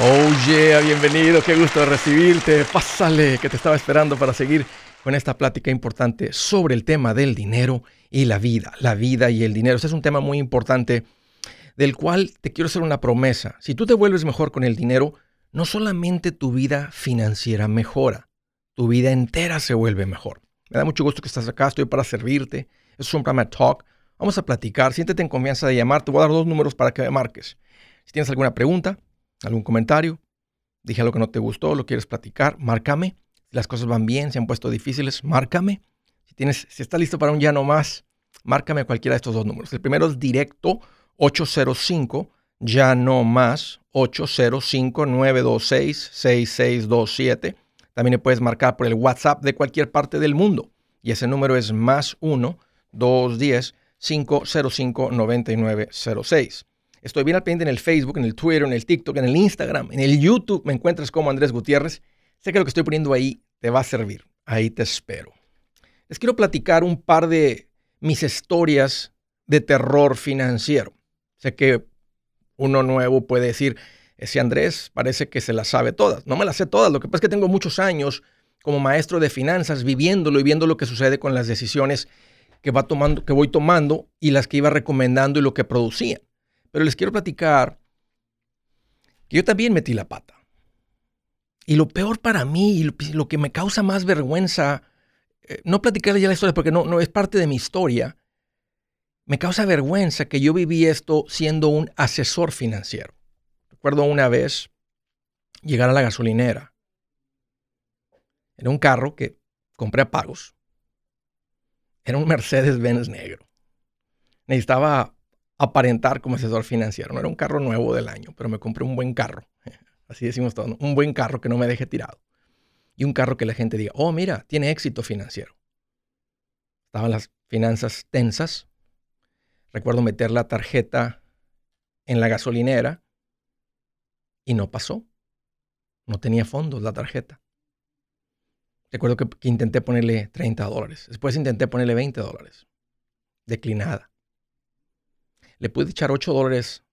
Oh yeah, bienvenido, qué gusto recibirte. Pásale, que te estaba esperando para seguir con esta plática importante sobre el tema del dinero y la vida, la vida y el dinero. Este es un tema muy importante del cual te quiero hacer una promesa. Si tú te vuelves mejor con el dinero, no solamente tu vida financiera mejora, tu vida entera se vuelve mejor. Me da mucho gusto que estás acá, estoy para servirte. es un programa Talk. Vamos a platicar, siéntete en confianza de llamar. Te voy a dar dos números para que me marques. Si tienes alguna pregunta, algún comentario, dije algo que no te gustó, lo quieres platicar, márcame. Si las cosas van bien, se han puesto difíciles, márcame. Si, tienes, si estás listo para un ya no más, márcame cualquiera de estos dos números. El primero es directo 805, ya no más 805-926-6627. También le puedes marcar por el WhatsApp de cualquier parte del mundo. Y ese número es más 1-210-505-9906. Estoy bien al pendiente en el Facebook, en el Twitter, en el TikTok, en el Instagram, en el YouTube. Me encuentras como Andrés Gutiérrez. Sé que lo que estoy poniendo ahí te va a servir. Ahí te espero. Les quiero platicar un par de mis historias de terror financiero. Sé que uno nuevo puede decir, ese Andrés parece que se las sabe todas. No me las sé todas. Lo que pasa es que tengo muchos años como maestro de finanzas viviéndolo y viendo lo que sucede con las decisiones que, va tomando, que voy tomando y las que iba recomendando y lo que producían. Pero les quiero platicar que yo también metí la pata. Y lo peor para mí, y lo que me causa más vergüenza, eh, no platicarles ya la historia porque no, no es parte de mi historia, me causa vergüenza que yo viví esto siendo un asesor financiero. Recuerdo una vez llegar a la gasolinera. Era un carro que compré a pagos. Era un Mercedes-Benz negro. Necesitaba aparentar como asesor financiero. No era un carro nuevo del año, pero me compré un buen carro. Así decimos todo, un buen carro que no me deje tirado. Y un carro que la gente diga, oh, mira, tiene éxito financiero. Estaban las finanzas tensas. Recuerdo meter la tarjeta en la gasolinera y no pasó. No tenía fondos la tarjeta. Recuerdo que, que intenté ponerle 30 dólares. Después intenté ponerle 20 dólares. Declinada le pude echar 8 dólares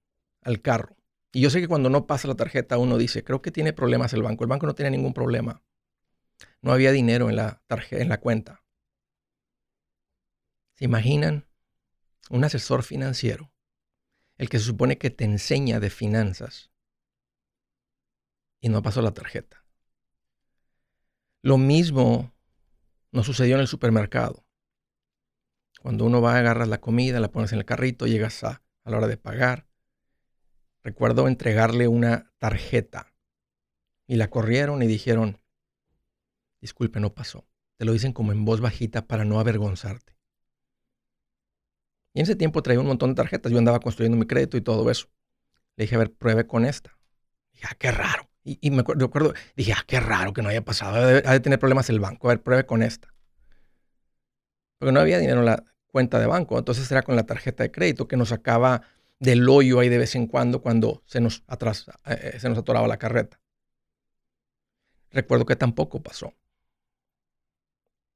al carro. Y yo sé que cuando no pasa la tarjeta uno dice, creo que tiene problemas el banco. El banco no tiene ningún problema. No había dinero en la, en la cuenta. ¿Se imaginan? Un asesor financiero, el que se supone que te enseña de finanzas, y no pasó la tarjeta. Lo mismo nos sucedió en el supermercado. Cuando uno va, agarras la comida, la pones en el carrito, llegas a, la hora de pagar. Recuerdo entregarle una tarjeta y la corrieron y dijeron, disculpe, no pasó. Te lo dicen como en voz bajita para no avergonzarte. Y en ese tiempo traía un montón de tarjetas. Yo andaba construyendo mi crédito y todo eso. Le dije, a ver, pruebe con esta. dije, ah, qué raro. Y, me acuerdo, dije, ah, qué raro que no haya pasado. Ha de, tener problemas el banco. A ver, pruebe con esta porque no había dinero en la cuenta de banco. Entonces era con la tarjeta de crédito que nos sacaba del hoyo ahí de vez en cuando cuando se nos, atrás, eh, se nos atoraba la carreta. Recuerdo que tampoco pasó.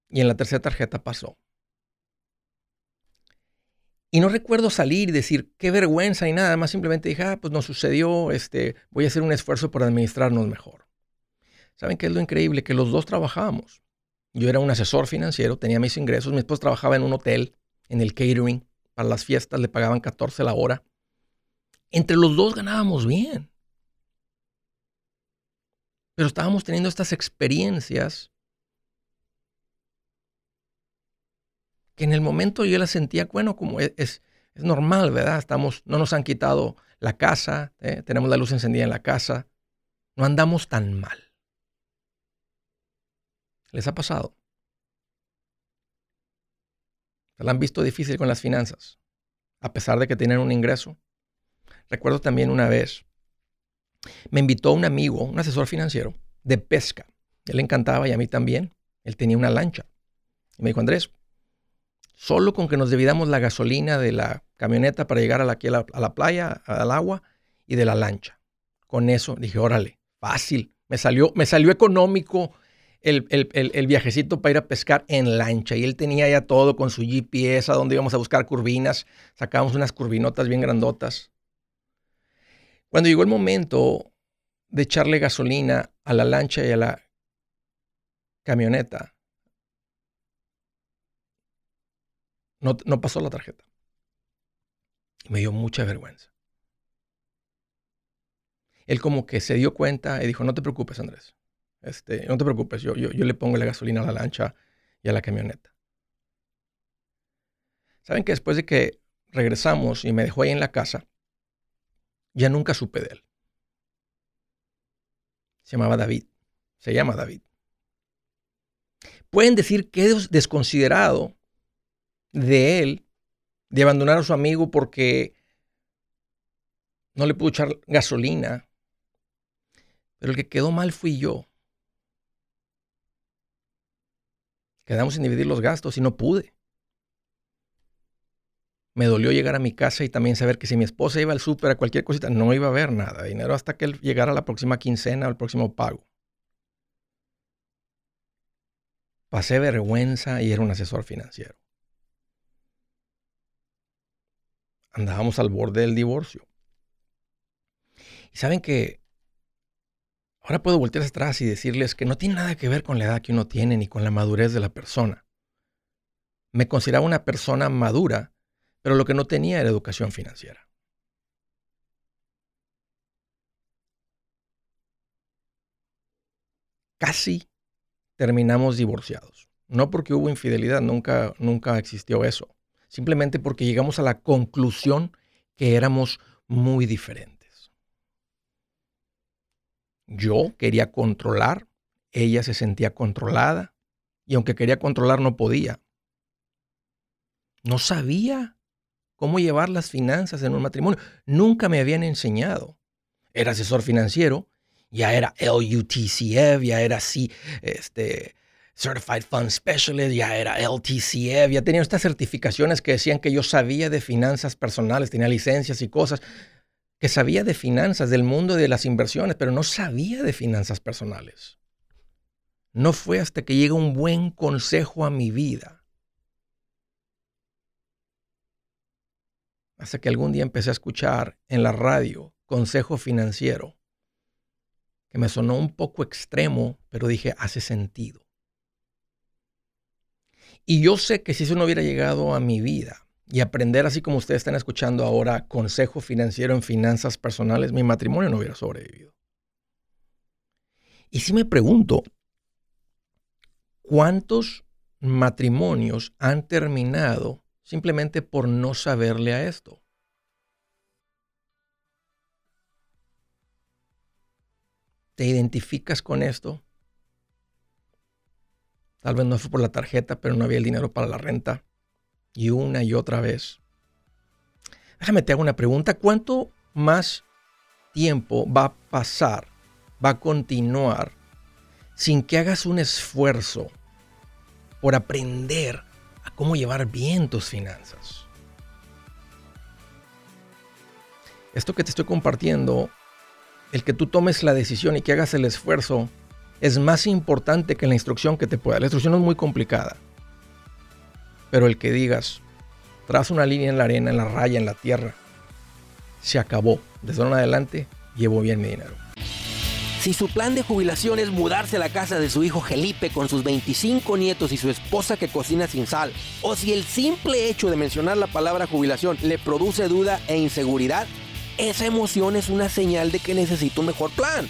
Y en la tercera tarjeta pasó. Y no recuerdo salir y decir qué vergüenza y nada, más simplemente dije, ah, pues nos sucedió, este, voy a hacer un esfuerzo por administrarnos mejor. ¿Saben qué es lo increíble? Que los dos trabajábamos. Yo era un asesor financiero, tenía mis ingresos. Mi esposo trabajaba en un hotel, en el catering. Para las fiestas le pagaban 14 la hora. Entre los dos ganábamos bien. Pero estábamos teniendo estas experiencias que en el momento yo las sentía, bueno, como es, es, normal, ¿verdad? Estamos, no nos han quitado la casa, ¿eh? tenemos la luz encendida en la casa, no andamos tan mal. ¿Les ha pasado? ¿Se la han visto difícil con las finanzas? A pesar de que tienen un ingreso. Recuerdo también una vez, me invitó un amigo, un asesor financiero, de pesca. Él le encantaba y a mí también. Él tenía una lancha. Y me dijo, Andrés, solo con que nos dividamos la gasolina de la camioneta para llegar a la, a la playa, al agua y de la lancha. Con eso dije, órale, fácil. Me salió, me salió económico el, viajecito para ir a pescar en lancha. Y él tenía ya todo con su GPS, a donde íbamos a buscar curvinas. Sacábamos unas curvinotas bien grandotas. Cuando llegó el momento de echarle gasolina a la lancha y a la camioneta, no, no pasó la tarjeta. Y me dio mucha vergüenza. Él como que se dio cuenta y dijo, no te preocupes, Andrés. Este, no te preocupes, yo, yo, yo le pongo la gasolina a la lancha y a la camioneta. Saben que después de que regresamos y me dejó ahí en la casa, ya nunca supe de él. Se llamaba David. Se llama David. Pueden decir que es desconsiderado de él de abandonar a su amigo porque no le pudo echar gasolina. Pero el que quedó mal fui yo. Quedamos sin dividir los gastos y no pude. Me dolió llegar a mi casa y también saber que si mi esposa iba al súper a cualquier cosita, no iba a haber nada de dinero hasta que él llegara a la próxima quincena o el próximo pago. Pasé vergüenza y era un asesor financiero. Andábamos al borde del divorcio. Y saben que ahora puedo voltear atrás y decirles que no tiene nada que ver con la edad que uno tiene ni con la madurez de la persona. Me consideraba una persona madura pero lo que no tenía era educación financiera. Casi terminamos divorciados. No porque hubo infidelidad, nunca, nunca existió eso. Simplemente porque llegamos a la conclusión que éramos muy diferentes. Yo quería controlar, ella se sentía controlada y aunque quería controlar no podía. No sabía cómo llevar las finanzas en un matrimonio. Nunca me habían enseñado. Era asesor financiero, ya era LUTCF, ya era C, este, Certified Fund Specialist, ya era LTCF, ya tenía estas certificaciones que decían que yo sabía de finanzas personales, tenía licencias y cosas, que sabía de finanzas, del mundo de las inversiones, pero no sabía de finanzas personales. No fue hasta que llega un buen consejo a mi vida hasta que algún día empecé a escuchar en la radio consejo financiero, que me sonó un poco extremo, pero dije, hace sentido. Y yo sé que si eso no hubiera llegado a mi vida y aprender así como ustedes están escuchando ahora consejo financiero en finanzas personales, mi matrimonio no hubiera sobrevivido. Y si me pregunto, ¿cuántos matrimonios han terminado simplemente por no saberle a esto. ¿Te identificas con esto? Tal vez no fue por la tarjeta, pero no había el dinero para la renta. Y una y otra vez. Déjame te hago una pregunta. ¿Cuánto más tiempo va a pasar, va a continuar, sin que hagas un esfuerzo por aprender a cómo llevar bien tus finanzas. Esto que te estoy compartiendo, el que tú tomes la decisión y que hagas el esfuerzo, es más importante que la instrucción que te pueda. La instrucción es muy complicada. Pero el que digas, tras una línea en la arena, en la raya, en la tierra, se acabó. Desde ahora en adelante, llevo bien mi dinero. Si su plan de jubilación es mudarse a la casa de su hijo Felipe con sus 25 nietos y su esposa que cocina sin sal, o si el simple hecho de mencionar la palabra jubilación le produce duda e inseguridad, esa emoción es una señal de que necesita un mejor plan.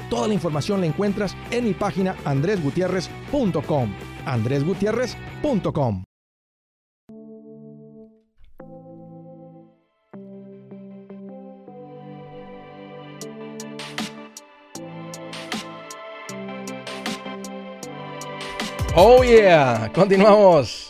Toda la información la encuentras en mi página andresgutierrez.com. andresgutierrez.com. Oh yeah, continuamos.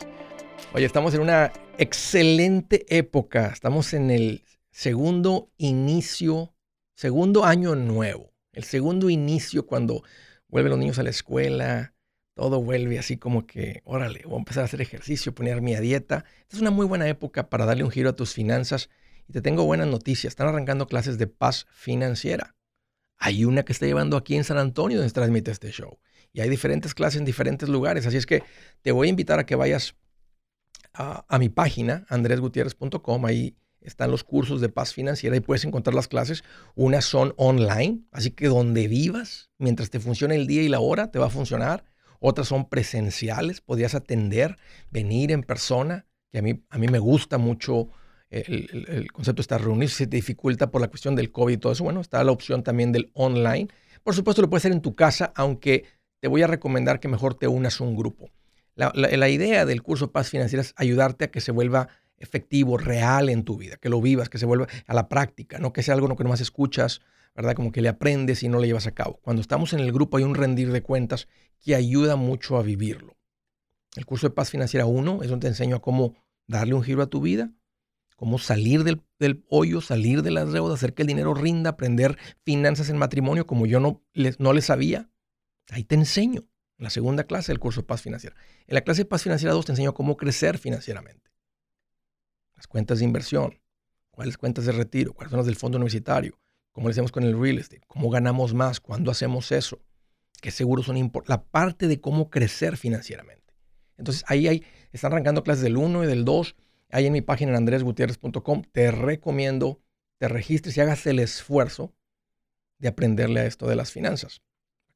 Oye, estamos en una excelente época. Estamos en el segundo inicio, segundo año nuevo. El segundo inicio cuando vuelven los niños a la escuela, todo vuelve así como que, órale, voy a empezar a hacer ejercicio, ponerme a dieta. Esta es una muy buena época para darle un giro a tus finanzas. Y te tengo buenas noticias. Están arrancando clases de paz financiera. Hay una que está llevando aquí en San Antonio donde se transmite este show. Y hay diferentes clases en diferentes lugares. Así es que te voy a invitar a que vayas a, a mi página, andresgutierrez.com. Ahí están los cursos de paz financiera y puedes encontrar las clases. Unas son online, así que donde vivas, mientras te funcione el día y la hora, te va a funcionar. Otras son presenciales, podrías atender, venir en persona, que a mí, a mí me gusta mucho el, el, concepto de estar reunido. Si se te dificulta por la cuestión del COVID y todo eso, bueno, está la opción también del online. Por supuesto, lo puedes hacer en tu casa, aunque te voy a recomendar que mejor te unas a un grupo. La, la, la idea del curso Paz Financiera es ayudarte a que se vuelva efectivo, real en tu vida, que lo vivas, que se vuelva a la práctica, no que sea algo que nomás escuchas, ¿verdad? Como que le aprendes y no lo llevas a cabo. Cuando estamos en el grupo hay un rendir de cuentas que ayuda mucho a vivirlo. El curso de Paz Financiera 1 es donde te enseño a cómo darle un giro a tu vida, cómo salir del, del hoyo, salir de las deudas, hacer que el dinero rinda, aprender finanzas en matrimonio como yo no les, no les sabía. Ahí te enseño. En la segunda clase del curso de Paz Financiera. En la clase de Paz Financiera 2 te enseño cómo crecer financieramente las cuentas de inversión, cuáles cuentas de retiro, cuáles son las del fondo universitario, cómo le hacemos con el real estate, cómo ganamos más, cuándo hacemos eso, qué seguros son importantes, la parte de cómo crecer financieramente. Entonces ahí hay, están arrancando clases del 1 y del 2, ahí en mi página en andresgutierrez.com, te recomiendo, te registres y hagas el esfuerzo de aprenderle a esto de las finanzas,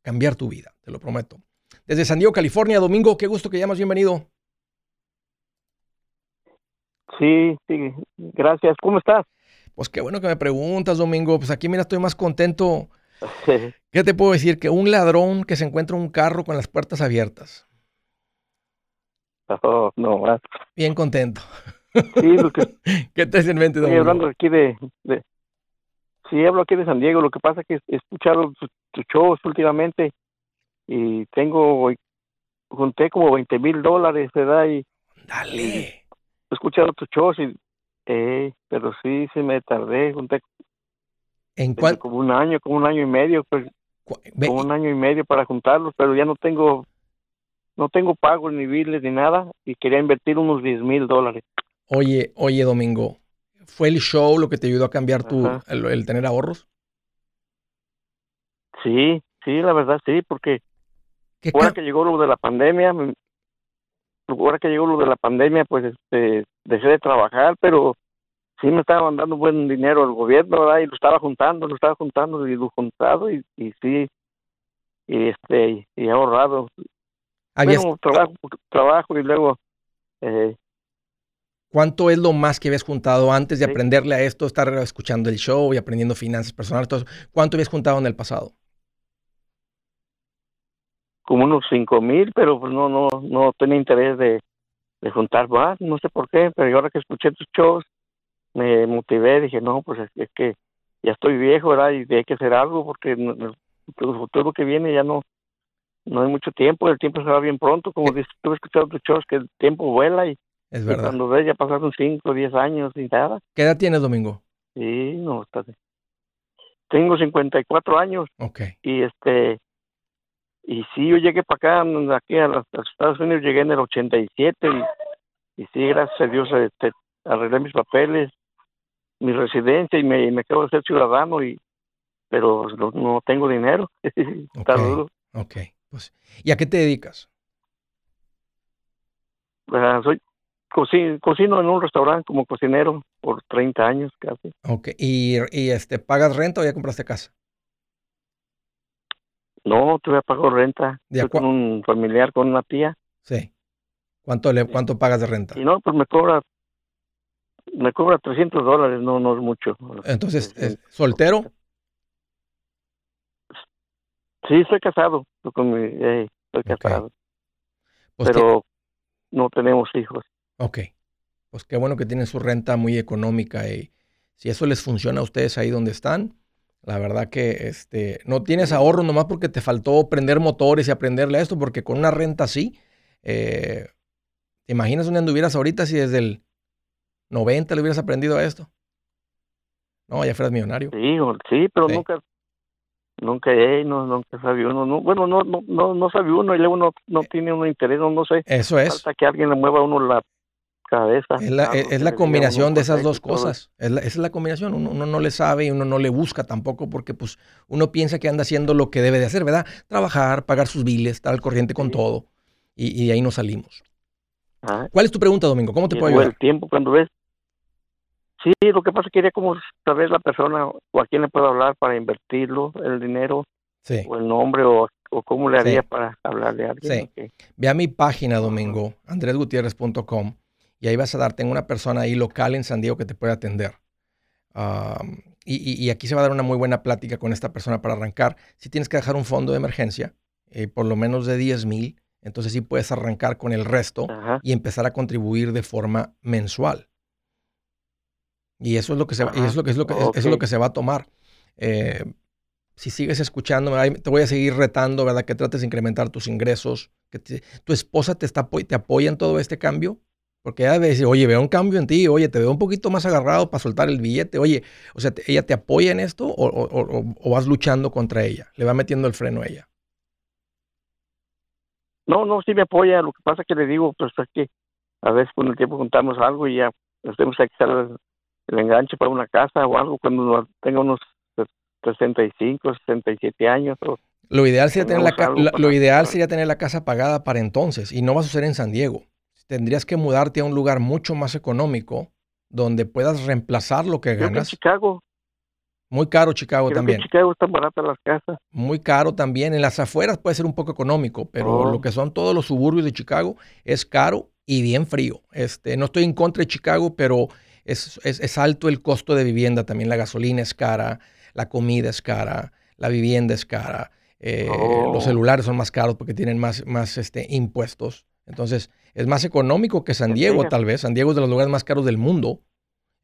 cambiar tu vida, te lo prometo. Desde San Diego, California, Domingo, qué gusto que llamas, bienvenido. Sí, sí, gracias. ¿Cómo estás? Pues qué bueno que me preguntas, Domingo. Pues aquí, mira, estoy más contento. ¿Qué te puedo decir? Que un ladrón que se encuentra un carro con las puertas abiertas. Oh, no, más. Bien contento. Sí, lo que... ¿Qué te en mente, Estoy Domingo? hablando aquí de, de... Sí, hablo aquí de San Diego. Lo que pasa es que he escuchado tus tu shows últimamente y tengo... Junté como 20 mil dólares, ¿verdad? Y Dale. Escuchado tus shows y... Eh, pero sí, sí me tardé. Junté ¿En cuál? como un año, como un año y medio, pues como un año y medio para juntarlos, pero ya no tengo... No tengo pagos ni biles ni nada y quería invertir unos 10 mil dólares. Oye, oye, Domingo, ¿fue el show lo que te ayudó a cambiar tu, el, el tener ahorros? Sí, sí, la verdad sí, porque ¿Qué ahora que llegó lo de la pandemia, me- ahora que llegó lo de la pandemia, pues este, dejé de trabajar, pero sí me estaba mandando buen dinero el gobierno, ¿verdad? Y lo estaba juntando, lo estaba juntando y lo juntado y, y sí, y este, y ahorrado. habías- Bueno, trabajo, trabajo y luego, eh, ¿Cuánto es lo más que habías juntado antes de Sí. aprenderle a esto, estar escuchando el show y aprendiendo finanzas personales? Todo eso? ¿Cuánto habías juntado en el pasado? Como unos cinco mil, pero pues no, no, no tenía interés de, de juntar más, no sé por qué, pero ahora que escuché tus shows, me motivé, dije, no, pues es, es que ya estoy viejo, ¿verdad? Y hay que hacer algo porque el futuro que viene ya no, no hay mucho tiempo, el tiempo se va bien pronto, como dices, tú has escuchado tus shows, que el tiempo vuela y, Es y verdad. cuando ves ya pasaron cinco, diez años y nada. ¿Qué edad tienes, Domingo? Sí, no, está Tengo 54 años Ok. y este y sí yo llegué para acá aquí a los, a los Estados Unidos llegué en el 87 y y sí, gracias a Dios este, arreglé mis papeles, mi residencia y me, me acabo de ser ciudadano y pero no, no tengo dinero. Está Ok. duro. Ok. Pues, ¿Y a qué te dedicas? Ah, soy coci- cocino en un restaurante como cocinero por 30 años casi. Ok. ¿Y, y, este, pagas renta o ya compraste casa? No, todavía pago renta. ¿De Estoy con un familiar, con una tía. Sí. ¿Cuánto, le, cuánto pagas de renta? Y no, pues me cobra me cobra 300 dólares, no no es mucho. Entonces, Sí, ¿es ¿soltero? Sí, estoy casado. Estoy con mi, eh, estoy casado. Pues que- pero no tenemos hijos. Ok. Pues qué bueno que tienen su renta muy económica y si eso les funciona a ustedes ahí donde están, la verdad que este, no tienes ahorro nomás porque te faltó prender motores y aprenderle a esto, porque con una renta así, eh, ¿te imaginas dónde anduvieras ahorita si desde el 90 le hubieras aprendido a esto? No, ya fueras millonario. Sí, sí, pero Sí. nunca nunca eh, no nunca sabe uno, no, bueno, no no no no sabe uno y luego no no Eh. tiene uno interés, no, no sé. Eso es. Falta que alguien le mueva a uno la cabeza. Es la, es- que es la combinación de esas dos cosas. Es la- esa es la combinación. Uno, uno no le sabe y uno no le busca tampoco porque pues uno piensa que anda haciendo lo que debe de hacer, ¿verdad? Trabajar, pagar sus biles, estar al corriente con Sí. todo. Y, y de ahí nos salimos. Ajá. ¿Cuál es tu pregunta, Domingo? ¿Cómo te puedo ayudar? el tiempo cuando ves. Sí, lo que pasa es que quería como saber la persona o a quién le puedo hablar para invertirlo, el dinero Sí. o el nombre o, o cómo le haría Sí. para hablarle a alguien. Sí. Ve a mi página, Domingo, andresgutierrez.com, y ahí vas a dar, tengo una persona ahí local en San Diego que te puede atender. Y, y- y aquí se va a dar una muy buena plática con esta persona para arrancar. Si tienes que dejar un fondo de emergencia, eh, por lo menos de 10 mil, entonces sí puedes arrancar con el resto Ajá. y empezar a contribuir de forma mensual. Y eso es lo que se, va- y Ajá. eso es lo que, es lo que- eso es lo que se va a tomar. Eh, si sigues escuchando, te voy a seguir retando, ¿verdad? Que trates de incrementar tus ingresos, que te- tu esposa te, está, te apoya en todo este cambio. Porque ella decir, oye, veo un cambio en ti, oye, te veo un poquito más agarrado para soltar el billete, oye, o sea, ¿ella te apoya en esto o, o- o- o vas luchando contra ella? Le va metiendo el freno a ella. No, no, sí me apoya. Lo que pasa es que le digo, pues es que a veces con el tiempo juntamos algo y ya nos tenemos que echar el, el enganche para una casa o algo cuando tenga unos 65, 67 años. O, Lo ideal sería tener la, lo ideal sería tener la casa pagada para entonces y no va a suceder en San Diego. Tendrías que mudarte a un lugar mucho más económico donde puedas reemplazar lo que creo que ganas. Chicago, Muy caro Chicago creo también. que en Chicago están baratas las casas. Muy caro también. En las afueras puede ser un poco económico, pero Oh. lo que son todos los suburbios de Chicago es caro y bien frío. Este, no estoy en contra de Chicago, pero es, es- es alto el costo de vivienda también. La gasolina es cara, la comida es cara, la vivienda es cara. eh, Oh. Los celulares son más caros porque tienen más, más este, impuestos. Entonces, es más económico que San En Diego, tal vez. San Diego es de los lugares más caros del mundo.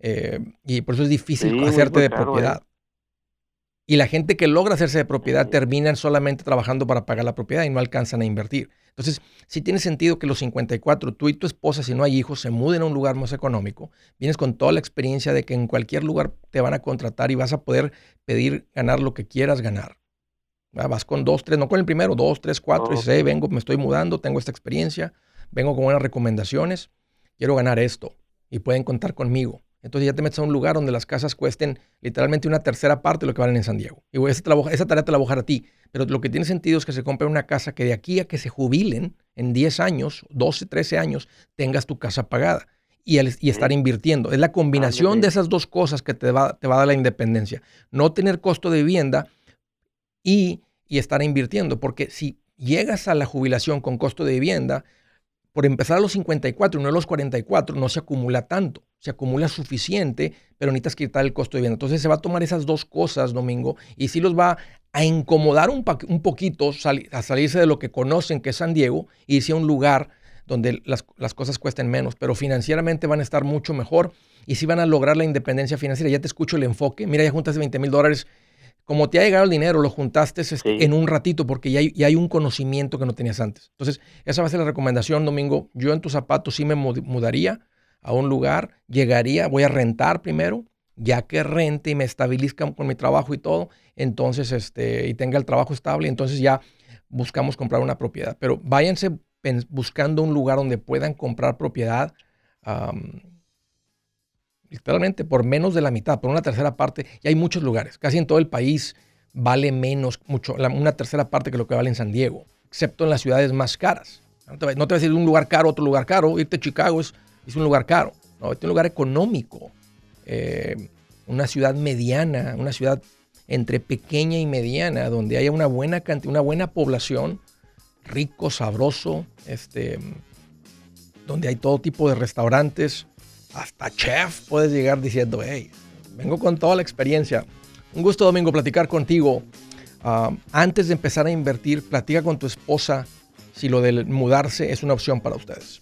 eh, y por eso es difícil Sí, hacerte de caro, eh. propiedad. Y la gente que logra hacerse de propiedad Sí. terminan solamente trabajando para pagar la propiedad y no alcanzan a invertir. Entonces, si tiene sentido que los 54, tú y tu esposa, si no hay hijos, se muden a un lugar más económico, vienes con toda la experiencia de que en cualquier lugar te van a contratar y vas a poder pedir ganar lo que quieras ganar. ¿Va? Vas con dos, tres, no con el primero, dos, tres, cuatro, y dices, Ok. "Hey, vengo, me estoy mudando, tengo esta experiencia, vengo con buenas recomendaciones, quiero ganar esto y pueden contar conmigo. Entonces ya te metes a un lugar donde las casas cuesten literalmente una tercera parte de lo que valen en San Diego. Y esa, tarea te la voy a dejar a ti. Pero lo que tiene sentido es que se compre una casa que de aquí a que se jubilen en 10 años, 12, 13 años, tengas tu casa pagada y, el- y estar invirtiendo. Es la combinación de esas dos cosas que te va, te va a dar la independencia. No tener costo de vivienda y, y estar invirtiendo. Porque si llegas a la jubilación con costo de vivienda, por empezar a los 54 y no a los 44, no se acumula tanto. Se acumula suficiente, pero necesitas quitar el costo de vivienda. Entonces se va a tomar esas dos cosas, Domingo, y sí los va a incomodar un, poquito a salirse de lo que conocen que es San Diego y irse a un lugar donde las, cosas cuesten menos, pero financieramente van a estar mucho mejor y sí van a lograr la independencia financiera. Ya te escucho el enfoque. Mira, ya juntaste 20 mil dólares. Como te ha llegado el dinero, lo juntaste Sí. en un ratito porque ya hay, ya hay un conocimiento que no tenías antes. Entonces, esa va a ser la recomendación, Domingo. Yo en tus zapatos sí me mud- mudaría a un lugar, llegaría, voy a rentar primero, ya que rente y me estabilizca con mi trabajo y todo, entonces, este, y tenga el trabajo estable, entonces ya buscamos comprar una propiedad. Pero váyanse buscando un lugar donde puedan comprar propiedad literalmente por menos de la mitad, por una tercera parte. Y hay muchos lugares, casi en todo el país vale menos, mucho, una tercera parte que lo que vale en San Diego, excepto en las ciudades más caras. No te, vas a ir un lugar caro a otro lugar caro. Irte a Chicago es, es un lugar caro. No, es un lugar económico. Eh, una ciudad mediana, una ciudad entre pequeña y mediana, donde haya una buena cantidad, una buena población, rico, sabroso, este, donde hay todo tipo de restaurantes, hasta chef puedes llegar diciendo, hey, vengo con toda la experiencia. Un gusto, Domingo, platicar contigo. Ah, antes de empezar a invertir, platica con tu esposa si lo de mudarse es una opción para ustedes.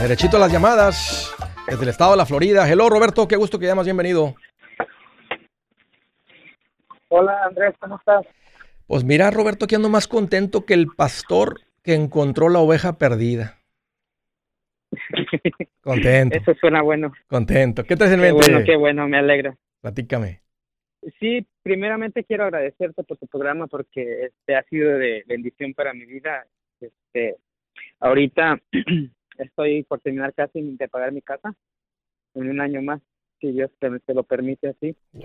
Derechito a las llamadas desde el estado de la Florida. Hello, Roberto, qué gusto que llamas, bienvenido. Hola, Andrés, ¿cómo estás? Pues mira, Roberto, que ando más contento que el pastor que encontró la oveja perdida. Contento. Eso suena bueno. Contento. ¿Qué te en mente? Bueno, qué bueno, me alegra. Platícame. Sí, primeramente quiero agradecerte por tu programa porque este ha sido de bendición para mi vida. Este, ahorita estoy por terminar casi de pagar mi casa en un año más, si Dios te, lo permite así. ¡Wow!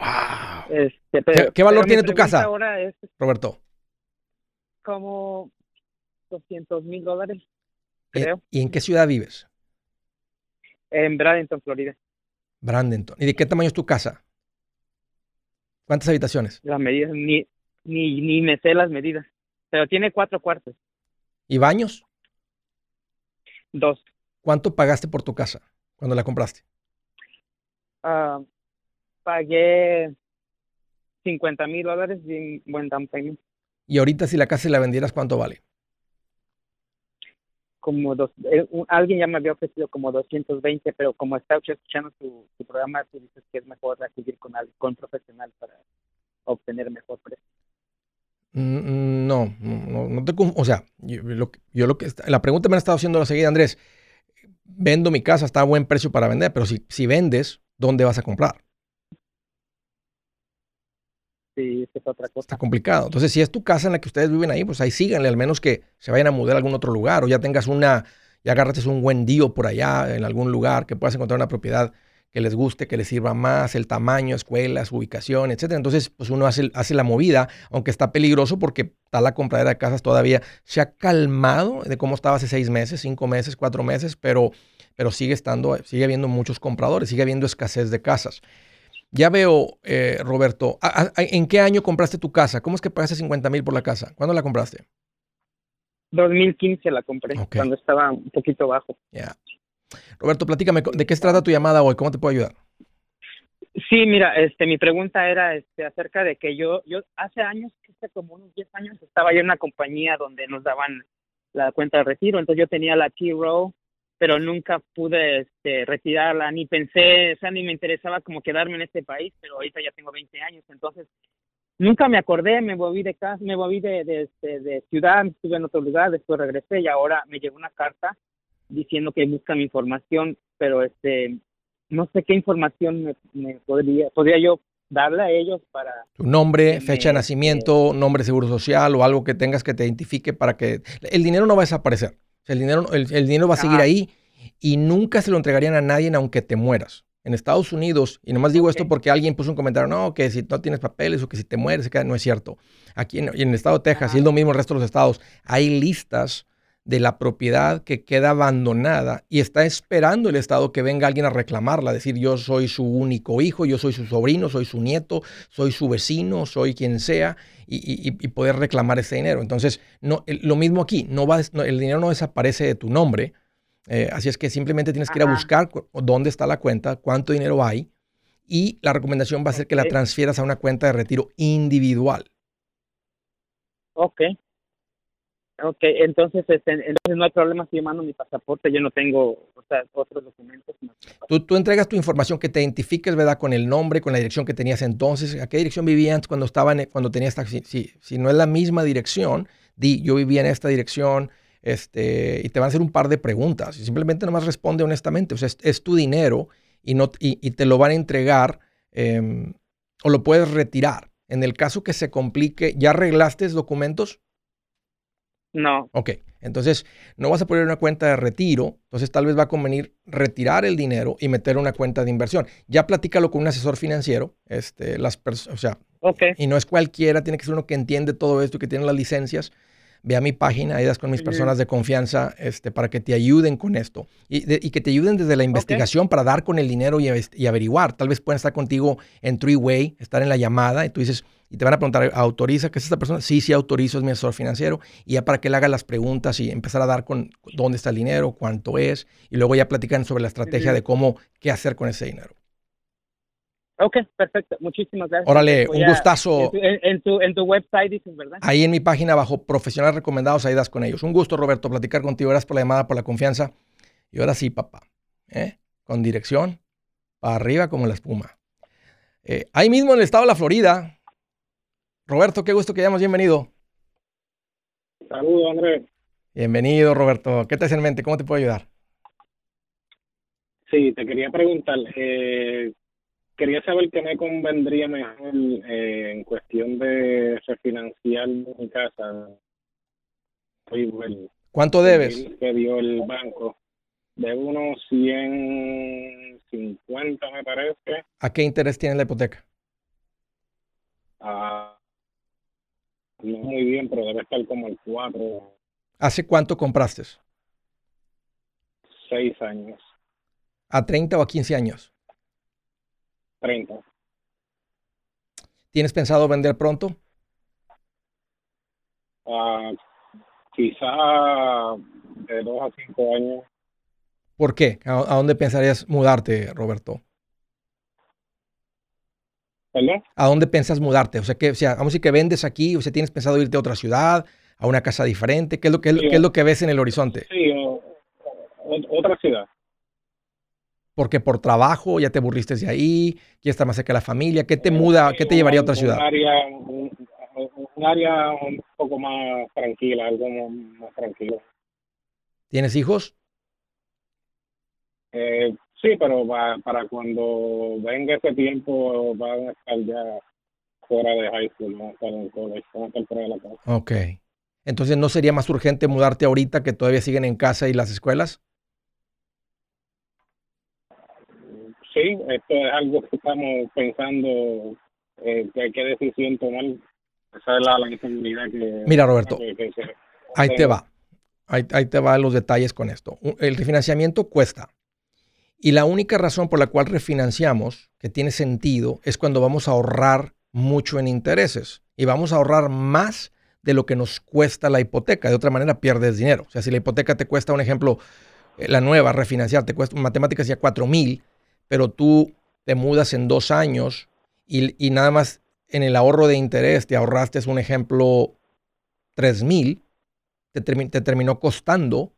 Este, ¿Qué, valor tiene tu casa, Roberto? Como 200 mil dólares, creo. ¿Y en qué ciudad vives? En Bradenton, Florida. Bradenton. ¿Y de qué tamaño es tu casa? ¿Cuántas habitaciones? Las medidas, ni, ni, ni me sé las medidas, pero tiene cuatro cuartos. ¿Y baños? Dos. ¿Cuánto pagaste por tu casa cuando la compraste? Uh, pagué 50 mil dólares y buen down payment. Y ahorita si la casa la vendieras, ¿cuánto vale? Como dos, eh, alguien ya me había ofrecido como 220, pero como está escuchando tu, programa, tú dices que es mejor acudir con, con profesional para obtener mejor precio. Mm, no, no, no te, o sea, yo lo, yo lo que la pregunta me ha estado haciendo la seguida, Andrés. Vendo mi casa, está a buen precio para vender, pero si, si vendes, ¿dónde vas a comprar? Sí, es otra cosa. Está complicado. Entonces, si es tu casa en la que ustedes viven ahí, pues ahí síganle, al menos que se vayan a mudar a algún otro lugar o ya tengas una, ya agarraste un buen día por allá en algún lugar que puedas encontrar una propiedad que les guste, que les sirva más, el tamaño, escuelas, ubicación, etc. Entonces, pues uno hace, hace la movida, aunque está peligroso porque está la compradera de casas todavía. Se ha calmado de cómo estaba hace seis meses, cinco meses, cuatro meses, pero, pero sigue estando, sigue habiendo muchos compradores, sigue habiendo escasez de casas. Ya veo, eh, Roberto, ¿en qué año compraste tu casa? ¿Cómo es que pagaste 50 mil por la casa? ¿Cuándo la compraste? 2015 la compré, cuando estaba un poquito bajo. Ya. Roberto, platícame, ¿de qué se trata tu llamada hoy? ¿Cómo te puedo ayudar? Sí, mira, este, mi pregunta era este, acerca de que yo, yo hace años, hace como unos 10 años, estaba yo en una compañía donde nos daban la cuenta de retiro, entonces yo tenía la T-Row, pero nunca pude este, retirarla, ni pensé, o sea, ni me interesaba como quedarme en este país, pero ahorita ya tengo 20 años, entonces nunca me acordé, me moví de casa, me moví de, de, este, de ciudad, estuve en otro lugar, después regresé y ahora me llegó una carta diciendo que buscan información, pero este no sé qué información me, podría podría yo darle a ellos para tu nombre, fecha de nacimiento, nombre de seguro social o algo que tengas que te identifique para que el dinero no va a desaparecer. el dinero el, dinero va a seguir ahí y nunca se lo entregarían a nadie aunque te mueras. En Estados Unidos, y nomás digo esto porque alguien puso un comentario, no, que si no tienes papeles o que si te mueres, no es cierto. Aquí en, en el estado de Texas, y es lo mismo en el resto de los estados, hay listas de la propiedad que queda abandonada y está esperando el Estado que venga alguien a reclamarla, decir yo soy su único hijo, yo soy su sobrino, soy su nieto, soy su vecino, soy quien sea y, poder reclamar ese dinero. Entonces, no, lo mismo aquí, no va, el dinero no desaparece de tu nombre, eh, así es que simplemente tienes que ir a buscar dónde está la cuenta, cuánto dinero hay y la recomendación va a ser que la transfieras a una cuenta de retiro individual. Ok, Ok, entonces, este, entonces no hay problema si yo mando mi pasaporte, yo no tengo o sea, otros documentos. Tú, tú, entregas tu información que te identifiques, ¿verdad? Con el nombre, con la dirección que tenías entonces. ¿A qué dirección vivías cuando estaba cuando tenías esta? Si, si, no es la misma dirección, di, yo vivía en esta dirección, este, y te van a hacer un par de preguntas. Y simplemente nomás responde honestamente. O sea, es, tu dinero y, no, y, te lo van a entregar em, o lo puedes retirar. En el caso que se complique, ¿ya arreglaste documentos? No. Ok, entonces no vas a poner una cuenta de retiro, entonces tal vez va a convenir retirar el dinero y meter una cuenta de inversión. Ya platícalo con un asesor financiero, este, las o sea, okay. y no es cualquiera, tiene que ser uno que entiende todo esto y que tiene las licencias. Ve a mi página, ahí das con mis personas de confianza este, para que te ayuden con esto y, que te ayuden desde la investigación para dar con el dinero y, y averiguar. Tal vez pueden estar contigo en three-way, estar en la llamada y tú dices, y te van a preguntar, ¿autoriza que es esta persona? Sí, sí, autorizo, es mi asesor financiero. Y ya para que le haga las preguntas y empezar a dar con dónde está el dinero, cuánto es, y luego ya platican sobre la estrategia de cómo, qué hacer con ese dinero. Ok, perfecto. Muchísimas gracias. Órale, un gustazo. En tu, en, tu, website dices, ¿verdad? Ahí en mi página bajo profesionales recomendados, ahí das con ellos. Un gusto, Roberto, platicar contigo. Gracias por la llamada, por la confianza. Y ahora sí, papá. ¿eh? Con dirección para arriba como la espuma. Eh, ahí mismo en el estado de la Florida, Roberto, qué gusto que hayamos bienvenido. Saludos, Andrés. Bienvenido, Roberto. ¿Qué te hace en mente? ¿Cómo te puedo ayudar? Sí, te quería preguntar, eh, quería saber qué me convendría mejor eh, en cuestión de refinanciar mi casa. ¿Cuánto debes? Que dio el banco. De unos 150, me parece. ¿A qué interés tiene la hipoteca? A no muy bien, pero debe estar como el 4. ¿Hace cuánto compraste? Seis años. ¿A 30 o a 15 años? 30. ¿Tienes pensado vender pronto? Uh, quizá de 2 a 5 años. ¿Por qué? ¿A dónde pensarías mudarte, Roberto? ¿A dónde piensas mudarte? O sea, que, o sea, vamos a decir que vendes aquí, o sea, tienes pensado irte a otra ciudad, a una casa diferente. ¿Qué es lo que, es lo que ves en el horizonte? Sí, otra ciudad. Porque por trabajo ya te aburriste de ahí, ya está más cerca de la familia. ¿Qué te muda, qué te llevaría a otra ciudad? Un área, un, área un poco más tranquila, algo más tranquilo. ¿Tienes hijos? Eh, Sí, pero para, cuando venga ese tiempo van a estar ya fuera de high school, no estar en college, van a estar fuera de la casa. Ok. Entonces, ¿no sería más urgente mudarte ahorita que todavía siguen en casa y las escuelas? Sí, esto es algo que estamos pensando, eh, que qué decisión tomar. Esa es la, la que... Mira, Roberto, ahí te va. Ahí, ahí te van los detalles con esto. El refinanciamiento cuesta. Y la única razón por la cual refinanciamos, que tiene sentido, es cuando vamos a ahorrar mucho en intereses. Y vamos a ahorrar más de lo que nos cuesta la hipoteca. De otra manera, pierdes dinero. O sea, si la hipoteca te cuesta, un ejemplo, eh, la nueva, refinanciar, te cuesta, matemáticas ya 4 mil, pero tú te mudas en dos años y, nada más en el ahorro de interés te ahorraste, un ejemplo, 3 mil, te, te terminó costando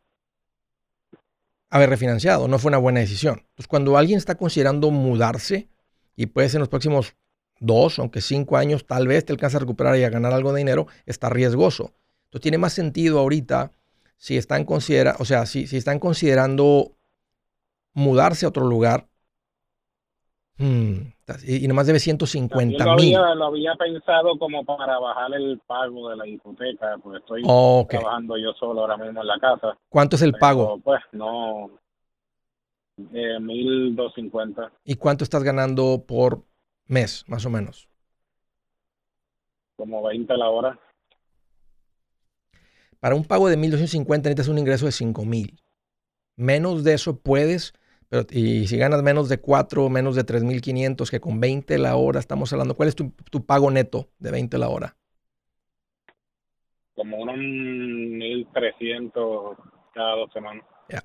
haber refinanciado. No fue una buena decisión. Entonces, cuando alguien está considerando mudarse, y puede ser en los próximos dos, aunque cinco años, tal vez te alcance a recuperar y a ganar algo de dinero, está riesgoso. Entonces, tiene más sentido ahorita si están, considera o sea, si, si están considerando mudarse a otro lugar, Hmm, y, nomás debe 150 mil. Lo había pensado como para bajar el pago de la hipoteca, porque estoy trabajando yo solo ahora mismo en la casa. ¿Cuánto es el pago? Pues no, Eh, 1250. ¿Y cuánto estás ganando por mes, más o menos? Como 20 a la hora. Para un pago de 1250 necesitas un ingreso de 5000. Menos de eso puedes, pero y si ganas menos de 4, menos de 3500, que con 20 la hora estamos hablando, ¿cuál es tu, tu pago neto de 20 la hora? Como unos 1300 cada dos semanas. Ya.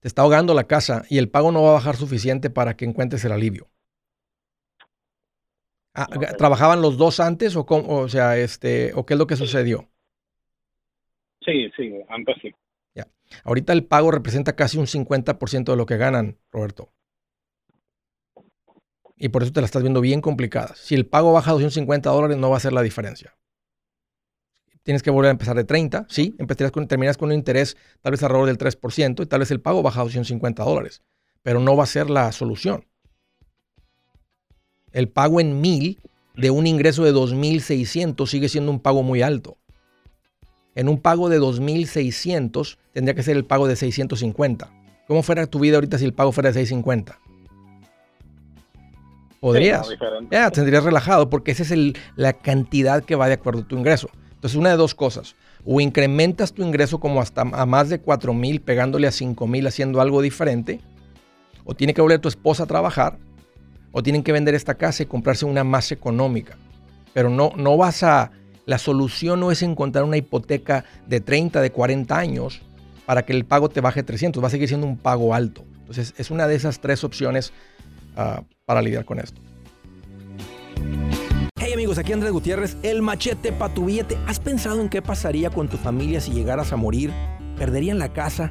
Te está ahogando la casa y el pago no va a bajar suficiente para que encuentres el alivio. Ah. ¿Trabajaban los dos antes o, cómo- o sea, este, o qué es lo que sucedió? Sí, sí, antes sí. Ahorita el pago representa casi un 50% de lo que ganan, Roberto. Y por eso te la estás viendo bien complicada. Si el pago baja a 250 dólares, no va a hacer la diferencia. Tienes que volver a empezar de 30, sí, empezarías con, terminas con un interés tal vez alrededor del 3% y tal vez el pago baja a 250 dólares, pero no va a ser la solución. El pago en 1000 de un ingreso de 2600 sigue siendo un pago muy alto. En un pago de 2.600 tendría que ser el pago de 650. ¿Cómo fuera tu vida ahorita si el pago fuera de 650? Podrías. Sí, no, diferente. Ya, tendrías relajado porque esa es el- la cantidad que va de acuerdo a tu ingreso. Entonces, una de dos cosas. O incrementas tu ingreso como hasta a más de 4 mil, pegándole a 5 mil, haciendo algo diferente. O tiene que volver tu esposa a trabajar. O tienen que vender esta casa y comprarse una más económica. Pero no, no vas a... La solución no es encontrar una hipoteca de 30, de 40 años para que el pago te baje 300. Va a seguir siendo un pago alto. Entonces, es una de esas tres opciones ah, para lidiar con esto. Hey amigos, aquí Andrés Gutiérrez, el machete para tu billete. ¿Has pensado en qué pasaría con tu familia si llegaras a morir? ¿Perderían la casa?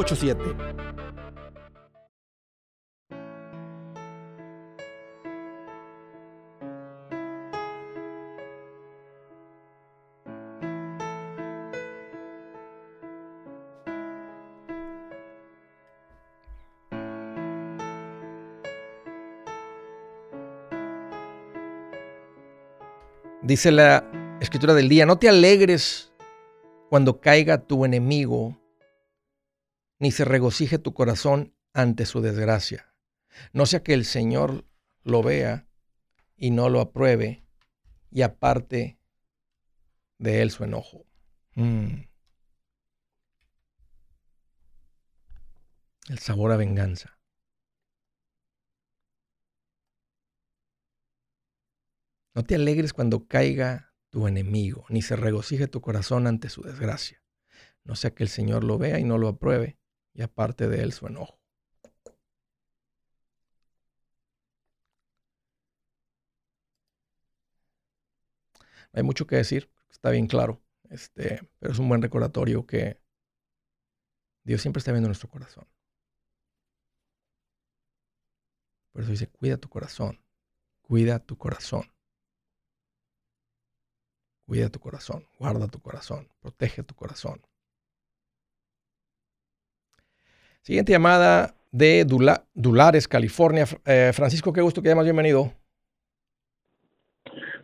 844-748-8887 Dice la escritura del día, no te alegres cuando caiga tu enemigo, ni se regocije tu corazón ante su desgracia. No sea que el Señor lo vea y no lo apruebe y aparte de él su enojo. Mm. El sabor a venganza. No te alegres cuando caiga tu enemigo, ni se regocije tu corazón ante su desgracia. No sea que el Señor lo vea y no lo apruebe, y aparte de él su enojo. Hay mucho que decir, está bien claro, este, pero es un buen recordatorio que Dios siempre está viendo nuestro corazón. Por eso dice, cuida tu corazón, cuida tu corazón. Cuida tu corazón, guarda tu corazón, protege tu corazón. Siguiente llamada de Dula- Dulares, California. Eh, Francisco, qué gusto que llamas, bienvenido.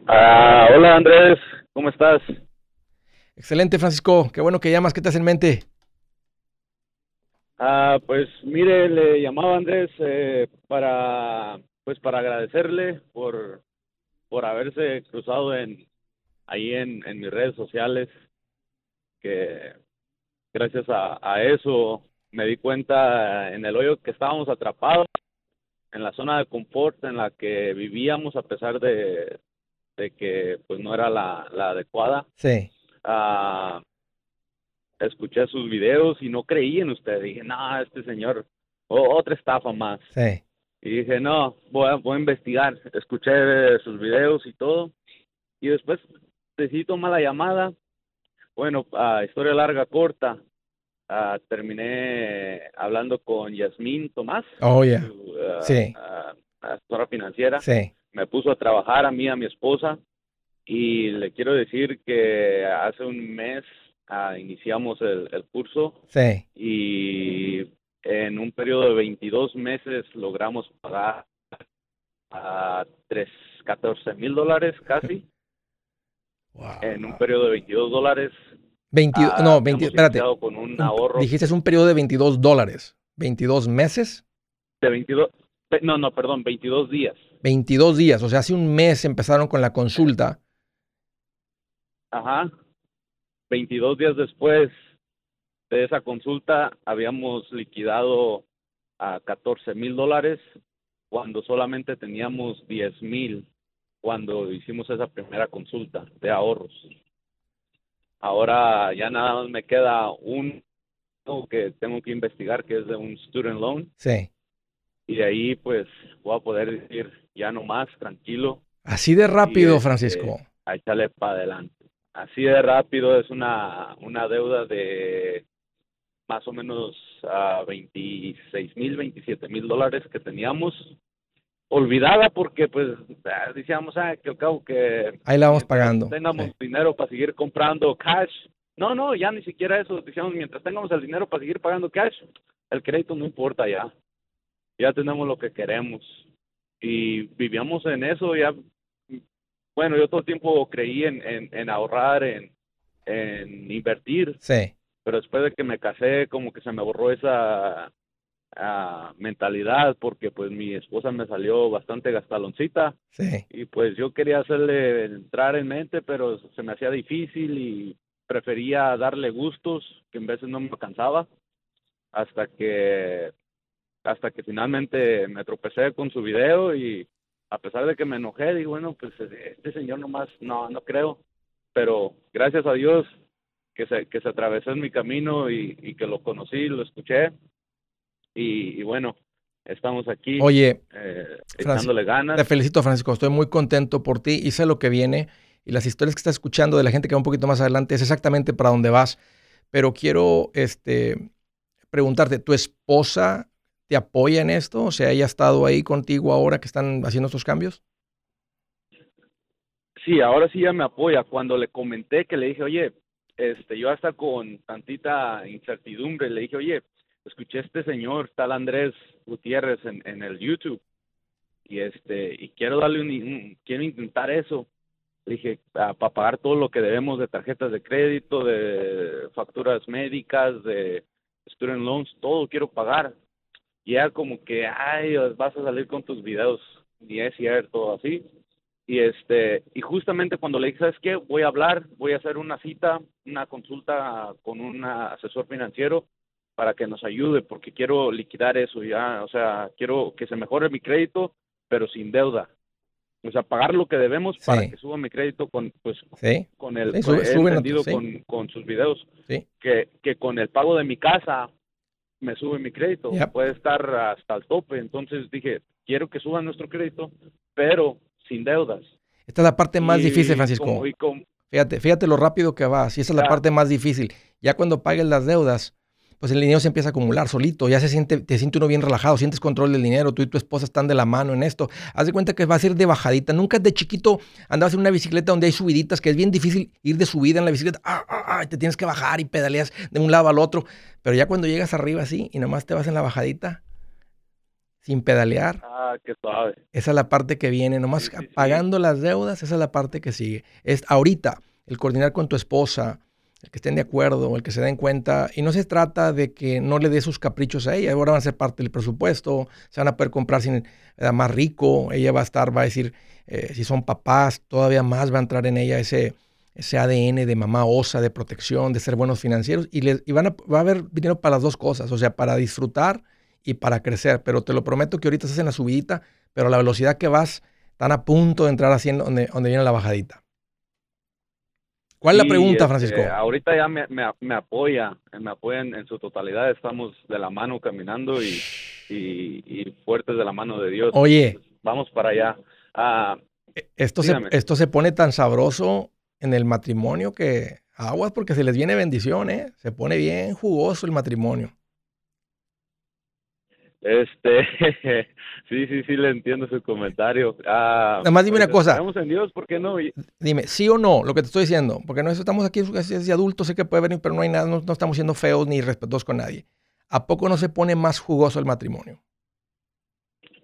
Ah, hola Andrés, ¿cómo estás? Excelente, Francisco, qué bueno que llamas, ¿qué te hace en mente? Ah, pues mire, le llamaba Andrés eh, para, pues para agradecerle por, por haberse cruzado en, ahí en, en mis redes sociales, que gracias a, a eso me di cuenta en el hoyo que estábamos atrapados, en la zona de confort en la que vivíamos a pesar de, de que pues no era la, la adecuada. Sí, Ah, escuché sus videos y no creí en usted. Dije, no, este señor, otra estafa más. Sí. Y dije, no, voy a, voy a investigar. Escuché sus videos y todo. Y después decidí tomar la llamada. Bueno, a historia larga, corta, ah, terminé hablando con Yasmín Tomás. Oh, yeah. su, ah, Sí. ah, asesora financiera. Sí. Me puso a trabajar a mí, a mi esposa. Y le quiero decir que hace un mes iniciamos el, el curso Sí. y en un periodo de 22 meses logramos pagar a tres, 14 mil dólares casi. Wow. En un periodo de 22 dólares. 22, ah, no, hemos 20, espérate. Con un ahorro Dijiste es un periodo de 22 dólares. 22 meses, de 22, pe- no, no, perdón, 22 días. 22 días. O sea, hace un mes empezaron con la consulta. Ajá. 22 días después de esa consulta habíamos liquidado a 14 mil dólares cuando solamente teníamos 10 mil cuando hicimos esa primera consulta de ahorros. Ahora ya nada más me queda un que tengo que investigar que es de un student loan Sí. y de ahí pues voy a poder decir ya no más tranquilo Así de rápido, este, Francisco. a echarle para adelante. Así de rápido es una, una deuda de más o menos a 26 mil, 27 mil dólares que teníamos olvidada porque pues ah, decíamos ah, que al cabo que Ahí la vamos pagando. tengamos Sí. dinero para seguir comprando cash. No, no, ya ni siquiera eso. Decíamos, mientras tengamos el dinero para seguir pagando cash, el crédito no importa ya. Ya tenemos lo que queremos. Y vivíamos en eso ya. Bueno, yo todo el tiempo creí en, en, en ahorrar, en, en invertir, Sí. pero después de que me casé, como que se me borró esa ah, mentalidad, porque pues mi esposa me salió bastante gastaloncita. Sí. y pues yo quería hacerle entrar en mente, pero se me hacía difícil y prefería darle gustos que en veces no me alcanzaba hasta que hasta que finalmente me tropecé con su video y a pesar de que me enojé digo bueno pues este señor nomás no no creo pero gracias a Dios que se que se atravesó en mi camino y, y que lo conocí lo escuché y, y bueno estamos aquí Oye, eh, echándole ganas te felicito, Francisco. Estoy muy contento por ti y sé lo que viene. Y las historias que estás escuchando de la gente que va un poquito más adelante es exactamente para dónde vas. Pero quiero este, preguntarte, ¿tu esposa te apoya en esto? O sea, ella ha estado ahí contigo ahora que están haciendo estos cambios. Sí, ahora sí ya me apoya. Cuando le comenté que le dije, oye, este, yo hasta con tantita incertidumbre le dije, oye, escuché este señor, tal Andrés Gutiérrez en, en el YouTube y este y quiero darle un, quiero intentar eso. Le dije para pagar todo lo que debemos de tarjetas de crédito, de facturas médicas, de student loans, todo quiero pagar. Y ya como que, ay, vas a salir con tus videos, ni es cierto, así y este y justamente cuando le dije sabes qué voy a hablar voy a hacer una cita una consulta con un asesor financiero para que nos ayude porque quiero liquidar eso ya o sea quiero que se mejore mi crédito pero sin deuda o sea pagar lo que debemos para Sí. que suba mi crédito con pues Sí. con el Sí, sube- sí. con, con sus videos Sí. que, que con el pago de mi casa me sube mi crédito, Yep. puede estar hasta el tope, entonces dije, quiero que suba nuestro crédito, pero sin deudas. Esta es la parte más Y difícil, Francisco. como- y como- Fíjate, fíjate lo rápido que vas. Y esa es la parte más difícil. Ya cuando pagues las deudas, pues el dinero se empieza a acumular solito. Ya se siente, te siente uno bien relajado, sientes control del dinero. Tú y tu esposa están de la mano en esto. Haz de cuenta que va a ser de bajadita. Nunca de chiquito andabas en una bicicleta donde hay subiditas, que es bien difícil ir de subida en la bicicleta. Ah, ah, ah, te tienes que bajar y pedaleas de un lado al otro. Pero ya cuando llegas arriba así y nomás te vas en la bajadita, sin pedalear, ah, qué suave. esa es la parte que viene, nomás Sí, sí, sí. pagando las deudas, esa es la parte que sigue. Es ahorita el coordinar con tu esposa, el que estén de acuerdo, el que se den cuenta, y no se trata de que no le dé sus caprichos a ella, ahora van a ser parte del presupuesto, se van a poder comprar sin, eh, más rico, ella va a estar, va a decir, eh, si son papás, todavía más va a entrar en ella ese, ese ADN de mamá osa, de protección, de ser buenos financieros, y, les, y van a, va a haber dinero para las dos cosas, o sea, para disfrutar y para crecer, pero te lo prometo que ahorita estás en la subidita, pero a la velocidad que vas, están a punto de entrar así en donde, donde viene la bajadita. ¿Cuál es la pregunta, este, Francisco? ahorita ya me, me, me apoya, me apoya en, en su totalidad. Estamos de la mano caminando y, y, y fuertes de la mano de Dios. Oye, Vamos para allá. Ah, esto se, esto se pone tan sabroso en el matrimonio que aguas porque se les viene bendición, ¿eh? Se pone bien jugoso el matrimonio. Este, sí, sí, sí, le entiendo su comentario. Ah, Nada más dime una cosa. Esperemos en Dios, ¿por qué no? Dime, ¿sí o no? Lo que te estoy diciendo. Porque no estamos aquí es de adultos, sé que puede venir, pero no hay nada, no, no estamos siendo feos ni respetuosos con nadie. ¿A poco no se pone más jugoso el matrimonio?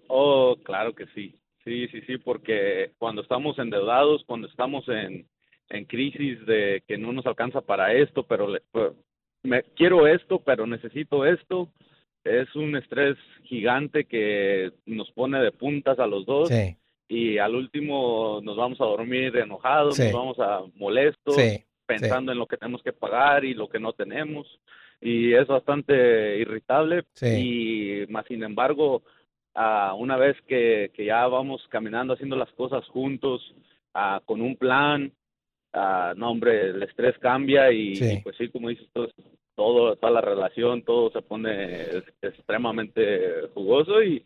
Oh, claro que sí. Sí, sí, sí, porque cuando estamos endeudados, cuando estamos en, en crisis de que no nos alcanza para esto, pero le- pues, me, quiero esto, pero necesito esto, es un estrés gigante que nos pone de puntas a los dos Sí, y al último nos vamos a dormir enojados, Sí. nos vamos a molestos, sí. pensando en lo que tenemos que pagar y lo que no tenemos y es bastante irritable Sí. y más sin embargo una vez que, que ya vamos caminando haciendo las cosas juntos con un plan ah, no hombre el estrés cambia y pues sí como dices todo todo toda la relación todo se pone extremadamente jugoso y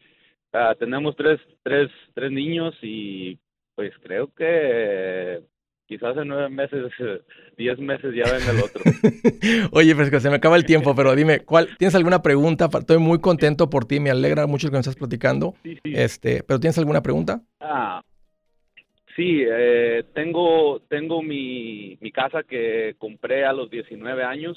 ah, tenemos tres tres tres niños y pues creo que quizás en nueve meses diez meses ya ven el otro Oye, Fresco, se me acaba el tiempo, pero dime, ¿cuál, ¿tienes alguna pregunta? Estoy muy contento por ti, me alegra mucho que me estás platicando. Sí, sí. Este, pero ¿tienes alguna pregunta? Ah, sí, eh, tengo, tengo mi, mi casa que compré a los 19 años.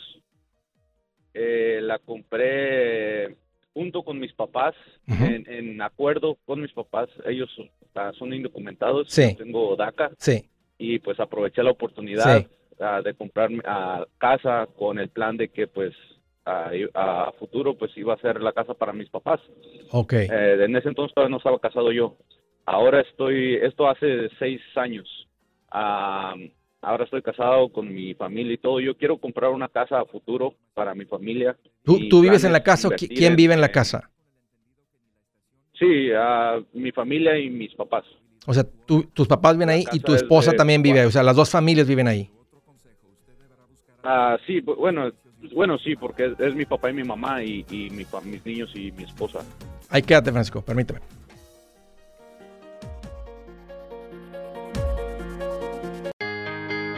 Eh, la compré junto con mis papás, en, en acuerdo con mis papás. Ellos son, ah, son indocumentados, Sí. yo tengo DACA Sí, y pues aproveché la oportunidad Sí. ah, de comprar ah, casa con el plan de que pues a, futuro pues iba a ser la casa para mis papás. ok. Eh, en ese entonces todavía no estaba casado yo. Ahora estoy, esto hace seis años. Ah, ahora estoy casado con mi familia y todo. Yo quiero comprar una casa a futuro para mi familia. ¿Tú, tú vives en la casa o quién vive en la casa? Sí, mi familia y mis papás. O sea, tú- tus papás viven ahí y tu es esposa de también vive ahí. O sea, las dos familias viven ahí. Ah, sí, bu- bueno, bueno, sí, porque es, es mi papá y mi mamá y, y mi fa- mis niños y mi esposa. Ahí quédate, Francisco, permíteme.